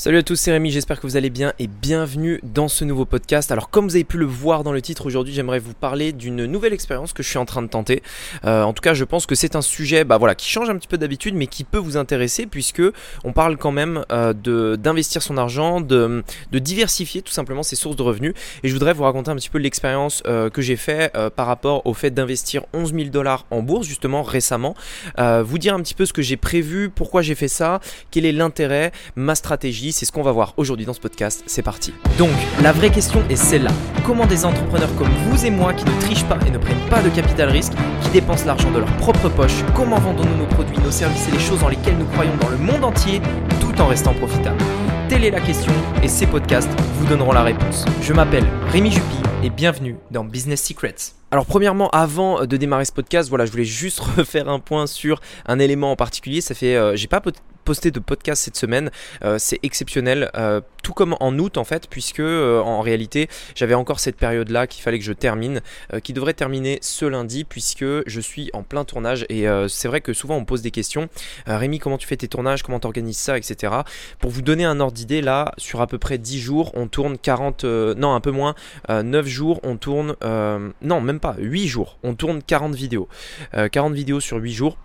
Salut à tous, c'est Rémi, j'espère que vous allez bien et bienvenue dans ce nouveau podcast. Alors comme vous avez pu le voir dans le titre aujourd'hui, j'aimerais vous parler d'une nouvelle expérience que je suis en train de tenter. Euh, en tout cas, je pense que c'est un sujet bah, voilà, qui change un petit peu d'habitude mais qui peut vous intéresser puisque on parle quand même euh, d'investir son argent, de, de, diversifier tout simplement ses sources de revenus. Et je voudrais vous raconter un petit peu l'expérience euh, que j'ai fait par rapport au fait d'investir 11 000 dollars en bourse justement récemment. Vous dire un petit peu ce que j'ai prévu, pourquoi j'ai fait ça, quel est l'intérêt, ma stratégie c'est ce qu'on va voir aujourd'hui dans ce podcast. C'est parti. Donc, la vraie question est celle-là. Comment des entrepreneurs comme vous et moi qui ne trichent pas et ne prennent pas de capital risque, qui dépensent l'argent de leur propre poche, comment vendons-nous nos produits, nos services et les choses dans lesquelles nous croyons dans le monde entier tout en restant profitables? Telle est la question et ces podcasts vous donneront la réponse. Je m'appelle Rémi Jupy et bienvenue dans Business Secrets. Alors premièrement, avant de démarrer ce podcast, voilà, je voulais juste refaire un point sur un élément en particulier. Ça fait, euh, j'ai pas posté de podcast cette semaine. Euh, c'est exceptionnel, euh, tout comme en août en fait, puisque euh, en réalité j'avais encore cette période-là qu'il fallait que je termine, qui devrait terminer ce lundi, puisque je suis en plein tournage. Et c'est vrai que souvent on pose des questions. Rémi, comment tu fais tes tournages, comment tu organises ça, etc. Pour vous donner un ordre d'idée, là, sur à peu près 10 jours, on tourne 40, non un peu moins, 9 jours, on tourne, non même pas, 8 jours, on tourne 40 vidéos. 40 vidéos sur 8 jours.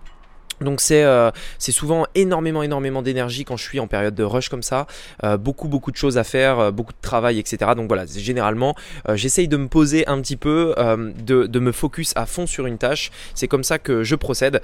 Donc c'est euh, c'est souvent énormément énormément d'énergie quand je suis en période de rush comme ça, euh, beaucoup beaucoup de choses à faire, euh, beaucoup de travail etc. Donc voilà, généralement j'essaye de me poser un petit peu, de, de, me focus à fond sur une tâche. C'est comme ça que je procède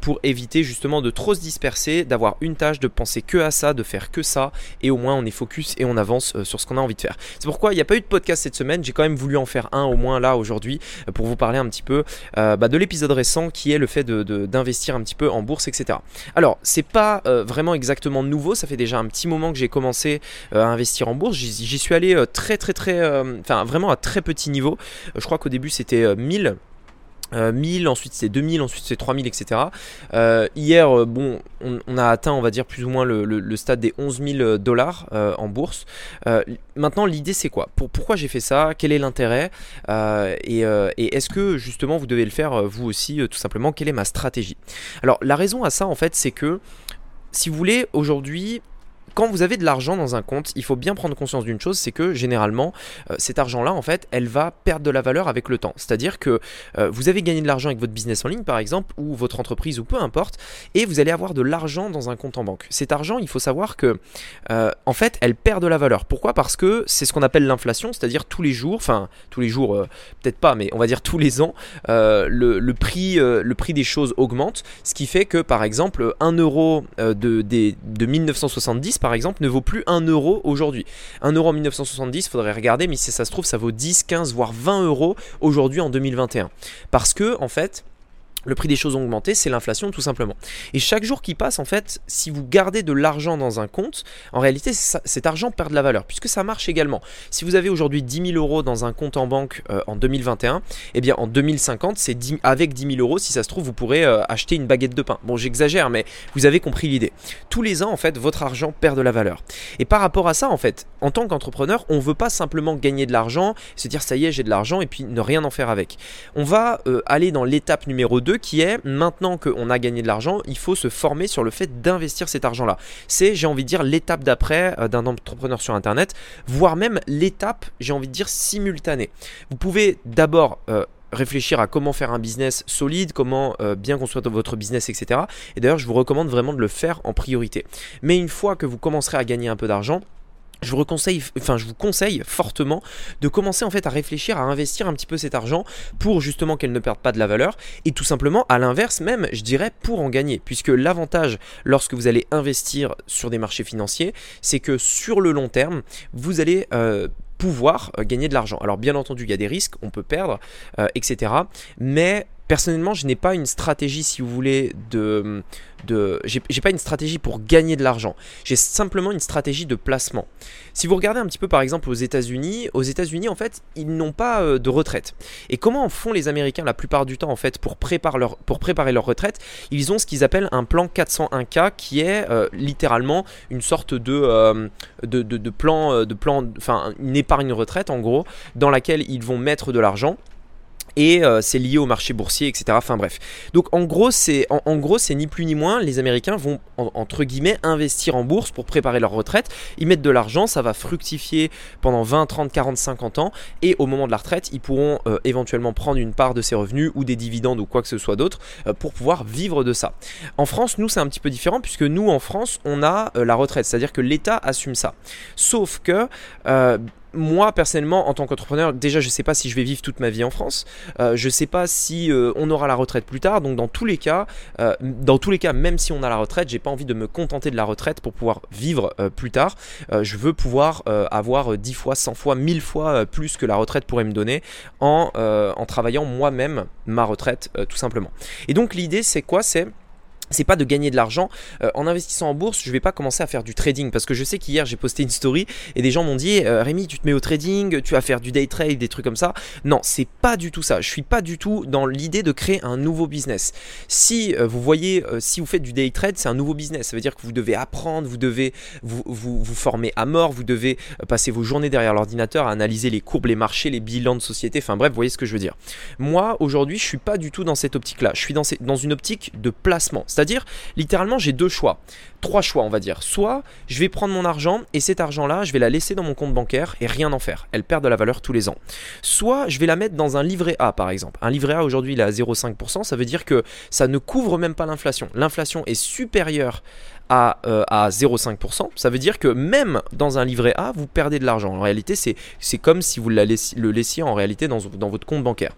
pour éviter justement de trop se disperser, d'avoir une tâche, de penser que à ça, de faire que ça, et au moins on est focus et on avance sur ce qu'on a envie de faire. C'est pourquoi il n'y a pas eu de podcast cette semaine, j'ai quand même voulu en faire un au moins là aujourd'hui pour vous parler un petit peu bah, de l'épisode récent qui est le fait d'investir de, un petit peu en bourse, etc. Alors, c'est pas euh, vraiment exactement nouveau, ça fait déjà un petit moment que j'ai commencé euh, à investir en bourse. J'y suis allé euh, très, très, très, enfin vraiment à très petit niveau. je crois qu'au début c'était 1000. 1000, ensuite c'est 2000, ensuite c'est 3000, etc. hier, bon, on, a atteint, on va dire, plus ou moins le, stade des 11 000 dollars en bourse. maintenant, l'idée c'est quoi? Pour, Pourquoi j'ai fait ça? Quel est l'intérêt? Et est-ce que justement vous devez le faire vous aussi, tout simplement? Quelle est ma stratégie? Alors, la raison à ça, en fait, c'est que si vous voulez, aujourd'hui, quand vous avez de l'argent dans un compte, il faut bien prendre conscience d'une chose, c'est que généralement, euh, cet argent-là, en fait, elle va perdre de la valeur avec le temps. C'est-à-dire que euh, vous avez gagné de l'argent avec votre business en ligne, par exemple, ou votre entreprise, ou peu importe, et vous allez avoir de l'argent dans un compte en banque. Cet argent, il faut savoir que, euh, en fait, elle perd de la valeur. Pourquoi? Parce que c'est ce qu'on appelle l'inflation, c'est-à-dire tous les jours, enfin, tous les jours, peut-être pas, mais on va dire tous les ans, le, prix, le prix des choses augmente, ce qui fait que, par exemple, 1 euro de, de, de 1970, par exemple, ne vaut plus 1 euro aujourd'hui. 1 euro en 1970, il faudrait regarder, mais si ça se trouve, ça vaut 10, 15, voire 20 euros aujourd'hui en 2021. Parce que, en fait, le prix des choses ont augmenté, c'est l'inflation tout simplement. Et chaque jour qui passe, en fait, si vous gardez de l'argent dans un compte, en réalité, cet argent perd de la valeur, puisque ça marche également. Si vous avez aujourd'hui 10 000 euros dans un compte en banque euh, en 2021, eh bien en 2050, c'est avec 10 000 euros, si ça se trouve, vous pourrez euh, acheter une baguette de pain. Bon, j'exagère, mais vous avez compris l'idée. Tous les ans, en fait, votre argent perd de la valeur. Et par rapport à ça, en fait, en tant qu'entrepreneur, on ne veut pas simplement gagner de l'argent, se dire ça y est, j'ai de l'argent, et puis ne rien en faire avec. On va euh, aller dans l'étape numéro 2 qui est maintenant qu'on a gagné de l'argent, il faut se former sur le fait d'investir cet argent-là. C'est, j'ai envie de dire, l'étape d'après euh, d'un entrepreneur sur Internet, voire même l'étape, j'ai envie de dire, simultanée. Vous pouvez d'abord... Euh, réfléchir à comment faire un business solide, comment euh, bien construire votre business, etc. Et d'ailleurs, je vous recommande vraiment de le faire en priorité. Mais une fois que vous commencerez à gagner un peu d'argent, je vous, conseille, enfin, je vous conseille fortement de commencer en fait à réfléchir à investir un petit peu cet argent pour justement qu'elle ne perde pas de la valeur et tout simplement à l'inverse même je dirais pour en gagner puisque l'avantage lorsque vous allez investir sur des marchés financiers c'est que sur le long terme vous allez euh, pouvoir euh, gagner de l'argent. Alors bien entendu il y a des risques, on peut perdre, euh, etc. Mais personnellement, je n'ai pas une stratégie, si vous voulez, de. pour gagner de l'argent. J'ai simplement une stratégie de placement. Si vous regardez un petit peu, par exemple, aux États-Unis, aux États-Unis, en fait, ils n'ont pas euh, de retraite. Et comment font les Américains la plupart du temps, en fait, pour préparer leur, retraite? Ils ont ce qu'ils appellent un plan 401K, qui est euh, littéralement une sorte de, euh, plan, de plan, enfin, une épargne retraite, en gros, dans laquelle ils vont mettre de l'argent et euh, c'est lié au marché boursier, etc. Enfin bref. Donc en gros, c'est en, gros, c'est ni plus ni moins. Les Américains vont entre guillemets investir en bourse pour préparer leur retraite. Ils mettent de l'argent, ça va fructifier pendant 20, 30, 40, 50 ans, et au moment de la retraite, ils pourront euh, éventuellement prendre une part de ces revenus ou des dividendes ou quoi que ce soit d'autre euh, pour pouvoir vivre de ça. En France, nous, c'est un petit peu différent puisque nous, en France, on a la retraite, c'est-à-dire que l'État assume ça. Sauf que moi personnellement en tant qu'entrepreneur déjà je sais pas si je vais vivre toute ma vie en France. Euh, je ne sais pas si euh, on aura la retraite plus tard. Donc dans tous les cas euh, dans tous les cas même si on a la retraite j'ai pas envie de me contenter de la retraite pour pouvoir vivre plus tard. Je veux pouvoir avoir 10 fois 100 fois 1000 fois plus que la retraite pourrait me donner en, en travaillant moi-même ma retraite tout simplement. Et donc l'idée c'est quoi? C'est c'est pas de gagner de l'argent euh, en investissant en bourse. Je vais pas commencer à faire du trading parce que je sais qu'hier j'ai posté une story et des gens m'ont dit euh, Rémi, tu te mets au trading, tu vas faire du day trade, des trucs comme ça. Non, c'est pas du tout ça. Je suis pas du tout dans l'idée de créer un nouveau business. Si euh, vous voyez, si vous faites du day trade, c'est un nouveau business. Ça veut dire que vous devez apprendre, vous devez vous, vous, vous former à mort, vous devez passer vos journées derrière l'ordinateur à analyser les courbes, les marchés, les bilans de société. Enfin bref, vous voyez ce que je veux dire. Moi aujourd'hui, je suis pas du tout dans cette optique-là. Je suis dans, dans une optique de placement. C'est-à-dire, littéralement, j'ai deux choix. Trois choix, on va dire. Soit je vais prendre mon argent et cet argent-là, je vais la laisser dans mon compte bancaire et rien en faire. Elle perd de la valeur tous les ans. Soit je vais la mettre dans un livret A, par exemple. Un livret A, aujourd'hui, il est à 0,5%. Ça veut dire que ça ne couvre même pas l'inflation. L'inflation est supérieure à, euh, à 0,5%, ça veut dire que même dans un livret A, vous perdez de l'argent. En réalité, c'est comme si vous le laissiez en réalité dans, votre compte bancaire.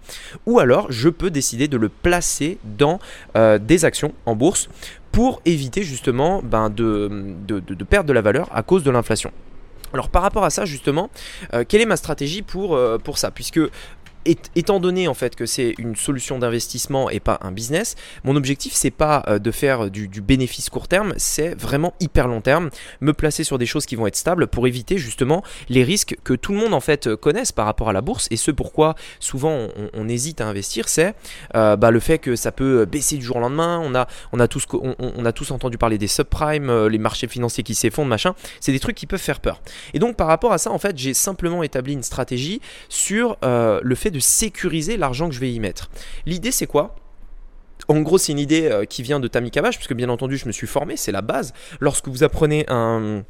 Ou alors, je peux décider de le placer dans euh, des actions en bourse pour éviter justement ben, de, perdre de la valeur à cause de l'inflation. Alors par rapport à ça justement, euh, quelle est ma stratégie pour, pour ça? Puisque étant donné en fait que c'est une solution d'investissement et pas un business, mon objectif c'est pas euh, de faire du, bénéfice court terme, c'est vraiment hyper long terme, me placer sur des choses qui vont être stables pour éviter justement les risques que tout le monde en fait connaisse par rapport à la bourse et ce pourquoi souvent on, hésite à investir, c'est euh, bah, le fait que ça peut baisser du jour au lendemain. On a, tous, entendu parler des subprimes, euh, les marchés financiers qui s'effondrent, machin. C'est des trucs qui peuvent faire peur. Et donc par rapport à ça, en fait, j'ai simplement établi une stratégie sur le fait de sécuriser l'argent que je vais y mettre. L'idée c'est quoi? En gros, c'est une idée euh, qui vient de Tammy Kavash, puisque bien entendu, je me suis formé, c'est la base. Lorsque vous apprenez un,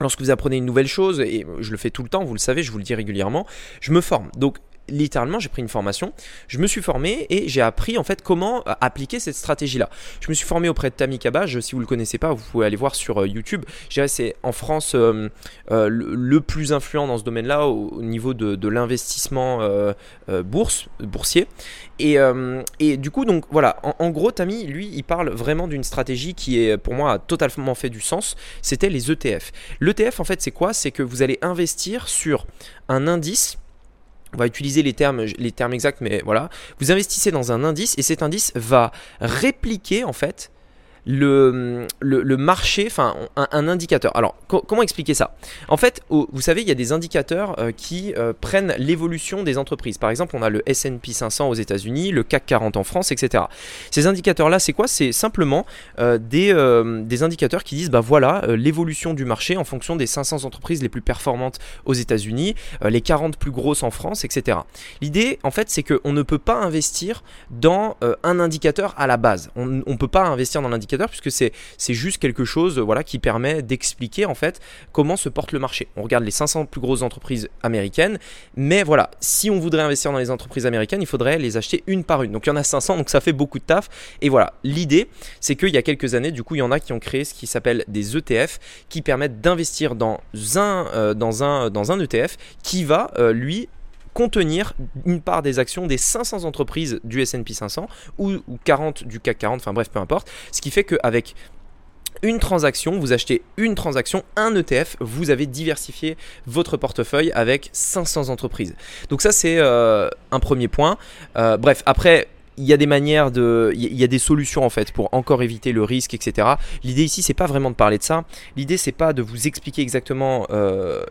Lorsque vous apprenez une nouvelle chose, et je le fais tout le temps, vous le savez, je vous le dis régulièrement, je me forme. Donc littéralement, j'ai pris une formation, je me suis formé et j'ai appris en fait comment euh, appliquer cette stratégie-là. Je me suis formé auprès de Tammy Cabage, si vous le connaissez pas, vous pouvez aller voir sur euh, YouTube. Je dirais c'est en France euh, le, plus influent dans ce domaine-là au, niveau de, l'investissement bourse, boursier. Et, et, du coup, donc voilà, en, en, gros, Tammy, lui, il parle vraiment d'une stratégie qui est pour moi a totalement fait du sens. C'était les ETF. L'ETF, en fait, c'est quoi? C'est que vous allez investir sur un indice on va utiliser les termes, les termes exacts, mais voilà. Vous investissez dans un indice et cet indice va répliquer en fait le, marché, enfin un, indicateur. Alors comment expliquer ça? En fait, vous savez, il y a des indicateurs euh, qui euh, prennent l'évolution des entreprises. Par exemple, on a le S&P 500 aux États-Unis, le CAC 40 en France, etc. Ces indicateurs-là, c'est quoi? C'est simplement euh, des, des, indicateurs qui disent, bah voilà, l'évolution du marché en fonction des 500 entreprises les plus performantes aux États-Unis, les 40 plus grosses en France, etc. L'idée, en fait, c'est qu'on ne peut pas investir dans un indicateur à la base. On ne peut pas investir dans l'indicateur puisque c'est juste quelque chose voilà, qui permet d'expliquer en fait comment se porte le marché. On regarde les 500 plus grosses entreprises américaines, mais voilà, si on voudrait investir dans les entreprises américaines, il faudrait les acheter une par une. Donc il y en a 500, donc ça fait beaucoup de taf. Et voilà, l'idée, c'est qu'il y a quelques années, du coup, il y en a qui ont créé ce qui s'appelle des ETF, qui permettent d'investir dans un, euh, dans, un, dans un ETF qui va, euh, lui, contenir une part des actions des 500 entreprises du S&P 500 ou, 40 du CAC 40, enfin bref, peu importe. Ce qui fait qu'avec une transaction, vous achetez une transaction, un ETF, vous avez diversifié votre portefeuille avec 500 entreprises. Donc ça c'est euh, un premier point. Euh, bref, après il y a des manières de, il y a des solutions en fait pour encore éviter le risque, etc. L'idée ici, c'est pas vraiment de parler de ça. L'idée, c'est pas de vous expliquer exactement euh,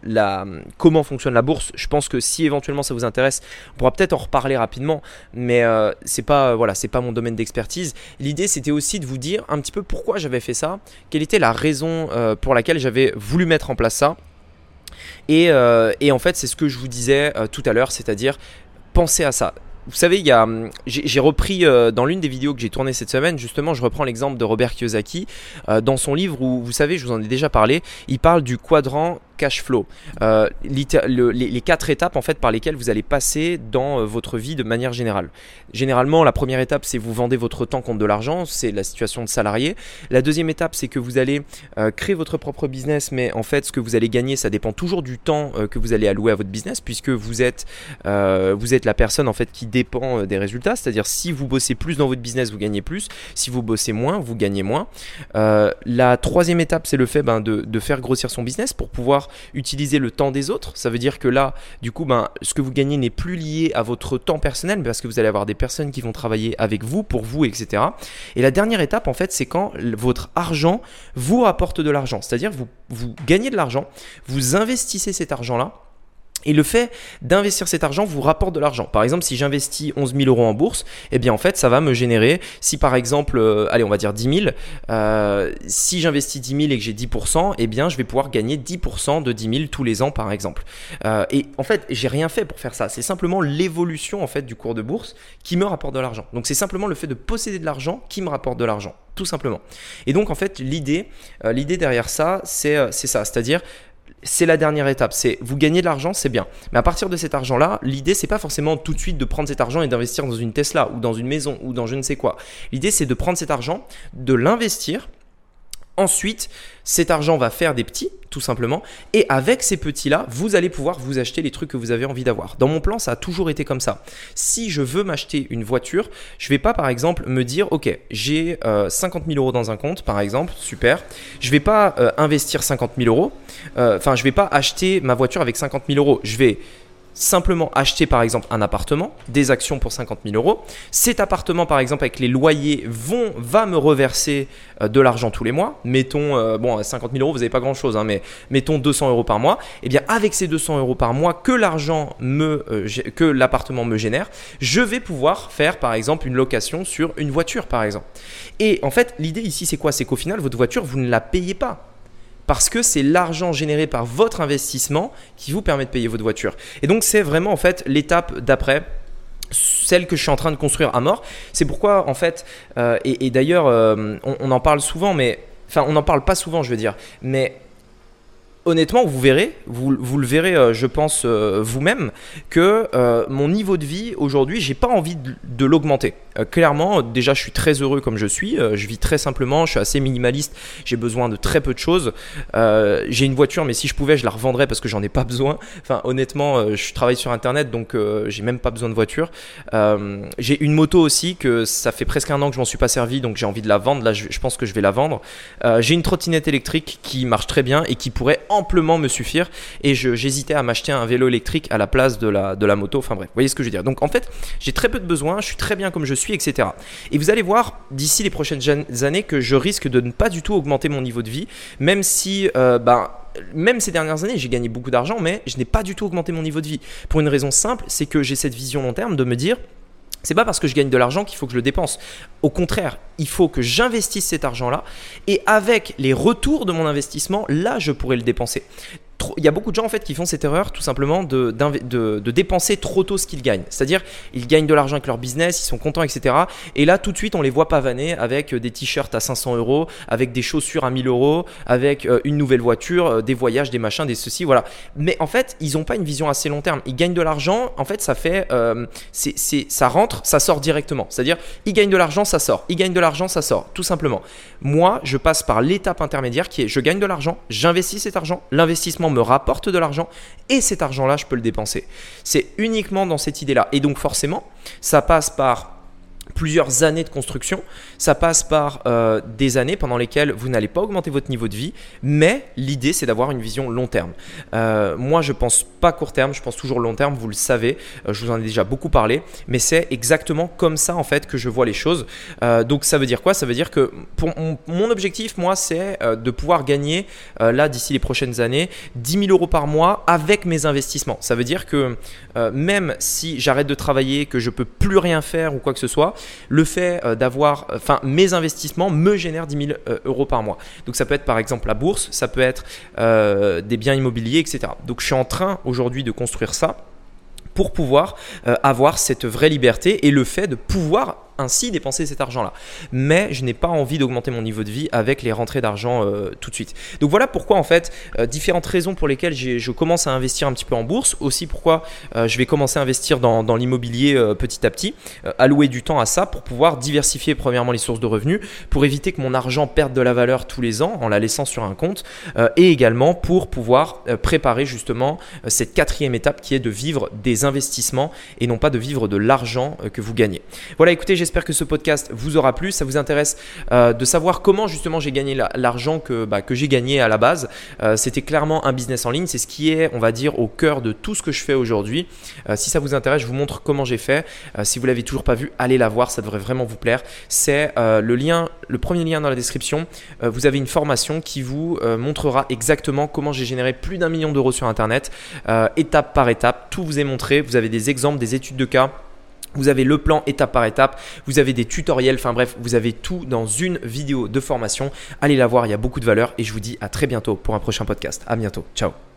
comment fonctionne la bourse. Je pense que si éventuellement ça vous intéresse, on pourra peut-être en reparler rapidement, mais euh, c'est pas, voilà, c'est pas mon domaine d'expertise. L'idée, c'était aussi de vous dire un petit peu pourquoi j'avais fait ça, quelle était la raison euh, pour laquelle j'avais voulu mettre en place ça. Et, et en fait, c'est ce que je vous disais tout à l'heure, c'est-à-dire pensez à ça vous savez, il y a, hum, j'ai repris euh, dans l'une des vidéos que j'ai tournées cette semaine, justement, je reprends l'exemple de Robert Kiyosaki euh, dans son livre où, vous savez, je vous en ai déjà parlé, il parle du quadrant cash flow. Euh, les, quatre étapes en fait par lesquelles vous allez passer dans votre vie de manière générale. Généralement, la première étape, c'est vous vendez votre temps contre de l'argent, c'est la situation de salarié. La deuxième étape, c'est que vous allez créer votre propre business, mais en fait, ce que vous allez gagner, ça dépend toujours du temps que vous allez allouer à votre business, puisque vous êtes, vous êtes la personne en fait qui dépend euh, des résultats. C'est-à-dire si vous bossez plus dans votre business, vous gagnez plus. Si vous bossez moins, vous gagnez moins. Euh, la troisième étape, c'est le fait ben, de, faire grossir son business pour pouvoir utiliser le temps des autres. Ça veut dire que là, du coup, ben, ce que vous gagnez n'est plus lié à votre temps personnel, parce que vous allez avoir des personnes qui vont travailler avec vous, pour vous, etc. Et la dernière étape, en fait, c'est quand votre argent vous rapporte de l'argent. C'est-à-dire vous, vous gagnez de l'argent, vous investissez cet argent-là et le fait d'investir cet argent vous rapporte de l'argent. Par exemple, si j'investis 11 000 euros en bourse, eh bien en fait, ça va me générer, si par exemple, euh, allez, on va dire 10 000, euh, si j'investis 10 000 et que j'ai 10%, eh bien je vais pouvoir gagner 10% de 10 000 tous les ans, par exemple. Euh, et en fait, j'ai rien fait pour faire ça. C'est simplement l'évolution en fait du cours de bourse qui me rapporte de l'argent. Donc c'est simplement le fait de posséder de l'argent qui me rapporte de l'argent, tout simplement. Et donc en fait, l'idée, l'idée derrière ça, c'est ça, c'est-à-dire c'est la dernière étape. C'est vous gagnez de l'argent, c'est bien. Mais à partir de cet argent-là, l'idée c'est pas forcément tout de suite de prendre cet argent et d'investir dans une Tesla ou dans une maison ou dans je ne sais quoi. L'idée c'est de prendre cet argent, de l'investir Ensuite, cet argent va faire des petits, tout simplement. Et avec ces petits-là, vous allez pouvoir vous acheter les trucs que vous avez envie d'avoir. Dans mon plan, ça a toujours été comme ça. Si je veux m'acheter une voiture, je vais pas, par exemple, me dire, OK, j'ai 50 euh, 000 euros dans un compte, par exemple, super. Je vais pas euh, investir 50 000 euros. Euh, enfin, je vais pas acheter ma voiture avec 50 000 euros. Je vais simplement acheter par exemple un appartement, des actions pour 50 000 euros. Cet appartement par exemple avec les loyers vont, va me reverser euh, de l'argent tous les mois. Mettons, euh, bon, 50 000 euros, vous n'avez pas grand chose, hein, mais mettons 200 euros par mois. Et eh bien avec ces 200 euros par mois que l'argent me, euh, que l'appartement me génère, je vais pouvoir faire par exemple une location sur une voiture par exemple. Et en fait, l'idée ici c'est quoi? C'est qu'au final, votre voiture, vous ne la payez pas parce que c'est l'argent généré par votre investissement qui vous permet de payer votre voiture. Et donc c'est vraiment en fait l'étape d'après celle que je suis en train de construire à mort. C'est pourquoi, en fait, euh, et, d'ailleurs, euh, on, on, en parle souvent, mais. Enfin, on n'en parle pas souvent, je veux dire. Mais honnêtement, vous verrez, vous, le verrez, euh, je pense, euh, vous-même, que euh, mon niveau de vie aujourd'hui, j'ai pas envie de, l'augmenter. clairement, déjà, je suis très heureux comme je suis. je vis très simplement, je suis assez minimaliste. J'ai besoin de très peu de choses. j'ai une voiture, mais si je pouvais, je la revendrais parce que j'en ai pas besoin. Enfin, honnêtement, je travaille sur Internet, donc j'ai même pas besoin de voiture. j'ai une moto aussi que ça fait presque un an que je m'en suis pas servi, donc j'ai envie de la vendre. Là, je pense que je vais la vendre. j'ai une trottinette électrique qui marche très bien et qui pourrait amplement me suffire et j'hésitais à m'acheter un vélo électrique à la place de la, de la moto. Enfin bref, voyez ce que je veux dire. Donc en fait, j'ai très peu de besoins, je suis très bien comme je suis, etc. Et vous allez voir d'ici les prochaines années que je risque de ne pas du tout augmenter mon niveau de vie, même si, euh, ben, même ces dernières années, j'ai gagné beaucoup d'argent, mais je n'ai pas du tout augmenté mon niveau de vie. Pour une raison simple, c'est que j'ai cette vision long terme de me dire, c'est pas parce que je gagne de l'argent qu'il faut que je le dépense. Au contraire, il faut que j'investisse cet argent-là et avec les retours de mon investissement, là, je pourrais le dépenser il y a beaucoup de gens en fait qui font cette erreur tout simplement de, de, dépenser trop tôt ce qu'ils gagnent. C'est-à-dire, ils gagnent de l'argent avec leur business, ils sont contents, etc. Et là, tout de suite, on les voit pavaner avec euh, des t-shirts à 500 euros, avec des chaussures à 1000 euros, avec euh, une nouvelle voiture, euh, des voyages, des machins, des ceci, voilà. Mais en fait, ils n'ont pas une vision assez long terme. Ils gagnent de l'argent, en fait, ça fait, ça rentre, ça sort directement. C'est-à-dire, ils gagnent de l'argent, ça sort. Ils gagnent de l'argent, ça sort, tout simplement. Moi, je passe par l'étape intermédiaire qui est, je gagne de l'argent, j'investis cet argent, l'investissement me rapporte de l'argent et cet argent-là, je peux le dépenser. C'est uniquement dans cette idée-là. Et donc forcément, ça passe par plusieurs années de construction. Ça passe par euh, des années pendant lesquelles vous n'allez pas augmenter votre niveau de vie, mais l'idée c'est d'avoir une vision long terme. Euh, moi je pense pas court terme, je pense toujours long terme, vous le savez, euh, je vous en ai déjà beaucoup parlé, mais c'est exactement comme ça en fait que je vois les choses. donc ça veut dire quoi? Ça veut dire que mon, objectif, moi, c'est de pouvoir gagner là d'ici les prochaines années 10 000 euros par mois avec mes investissements. Ça veut dire que même si j'arrête de travailler, que je peux plus rien faire ou quoi que ce soit, le fait euh, d'avoir, euh, enfin, mes investissements me génèrent 10 000 euh, euros par mois. Donc ça peut être par exemple la bourse, ça peut être des biens immobiliers, etc. Donc je suis en train aujourd'hui de construire ça pour pouvoir avoir cette vraie liberté et le fait de pouvoir ainsi dépenser cet argent-là. Mais je n'ai pas envie d'augmenter mon niveau de vie avec les rentrées d'argent euh, tout de suite. Donc voilà pourquoi en fait, euh, différentes raisons pour lesquelles je commence à investir un petit peu en bourse, aussi pourquoi euh, je vais commencer à investir dans, l'immobilier petit à petit, allouer du temps à ça pour pouvoir diversifier premièrement les sources de revenus, pour éviter que mon argent perde de la valeur tous les ans en la laissant sur un compte, et également pour pouvoir préparer justement cette quatrième étape qui est de vivre des investissements et non pas de vivre de l'argent que vous gagnez. Voilà, écoutez, j'espère que ce podcast vous aura plu. Ça vous intéresse euh, de savoir comment justement j'ai gagné l'argent que, bah, que j'ai gagné à la base. Euh, c'était clairement un business en ligne. C'est ce qui est, on va dire, au cœur de tout ce que je fais aujourd'hui. Euh, si ça vous intéresse, je vous montre comment j'ai fait. si vous l'avez toujours pas vu, allez la voir. Ça devrait vraiment vous plaire. C'est le lien, le premier lien dans la description. vous avez une formation qui vous montrera exactement comment j'ai généré plus d'un million d'euros sur Internet, étape par étape. Tout vous est montré. Vous avez des exemples, des études de cas. Vous avez le plan étape par étape, vous avez des tutoriels, enfin bref, vous avez tout dans une vidéo de formation. Allez la voir, il y a beaucoup de valeur et je vous dis à très bientôt pour un prochain podcast. À bientôt. Ciao.